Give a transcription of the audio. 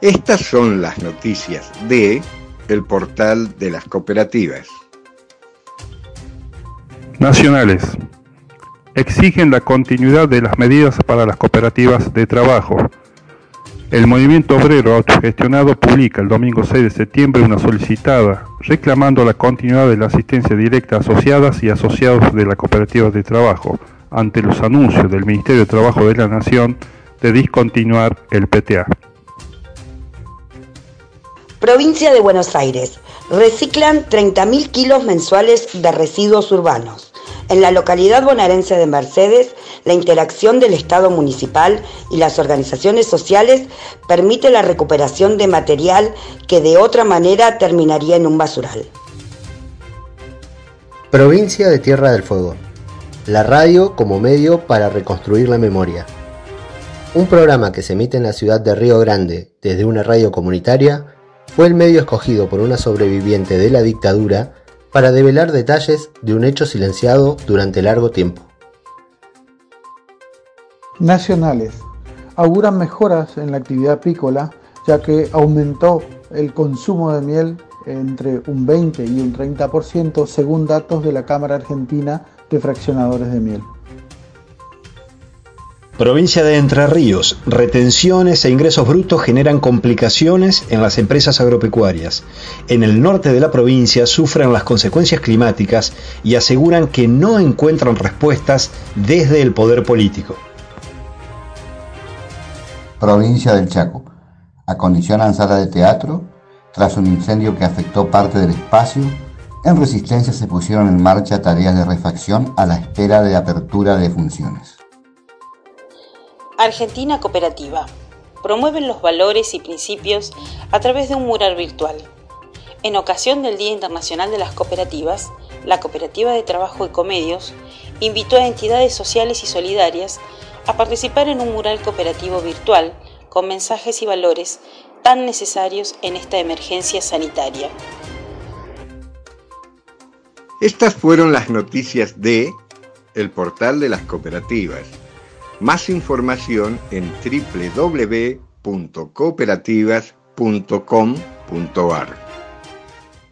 Estas son las noticias de el portal de las cooperativas. Nacionales. Exigen la continuidad de las medidas para las cooperativas de trabajo. El movimiento obrero autogestionado publica el domingo 6 de septiembre una solicitada reclamando la continuidad de la asistencia directa a asociadas y asociados de las cooperativas de trabajo ante los anuncios del Ministerio de Trabajo de la Nación de discontinuar el PTA. Provincia de Buenos Aires. Reciclan 30.000 kilos mensuales de residuos urbanos. En la localidad bonaerense de Mercedes, la interacción del Estado municipal y las organizaciones sociales permite la recuperación de material que de otra manera terminaría en un basural. Provincia de Tierra del Fuego. La radio como medio para reconstruir la memoria. Un programa que se emite en la ciudad de Río Grande desde una radio comunitaria fue el medio escogido por una sobreviviente de la dictadura para develar detalles de un hecho silenciado durante largo tiempo. Nacionales. Auguran mejoras en la actividad apícola ya que aumentó el consumo de miel entre un 20 y un 30% según datos de la Cámara Argentina de Fraccionadores de Miel. Provincia de Entre Ríos, retenciones e ingresos brutos generan complicaciones en las empresas agropecuarias. En el norte de la provincia sufren las consecuencias climáticas y aseguran que no encuentran respuestas desde el poder político. Provincia del Chaco. Acondicionan sala de teatro tras un incendio que afectó parte del espacio. En resistencia se pusieron en marcha tareas de refacción a la espera de apertura de funciones. Argentina Cooperativa. Promueven los valores y principios a través de un mural virtual. En ocasión del Día Internacional de las Cooperativas, la Cooperativa de Trabajo y Comedios invitó a entidades sociales y solidarias a participar en un mural cooperativo virtual con mensajes y valores tan necesarios en esta emergencia sanitaria. Estas fueron las noticias de el portal de las cooperativas más información en www.cooperativas.com.ar.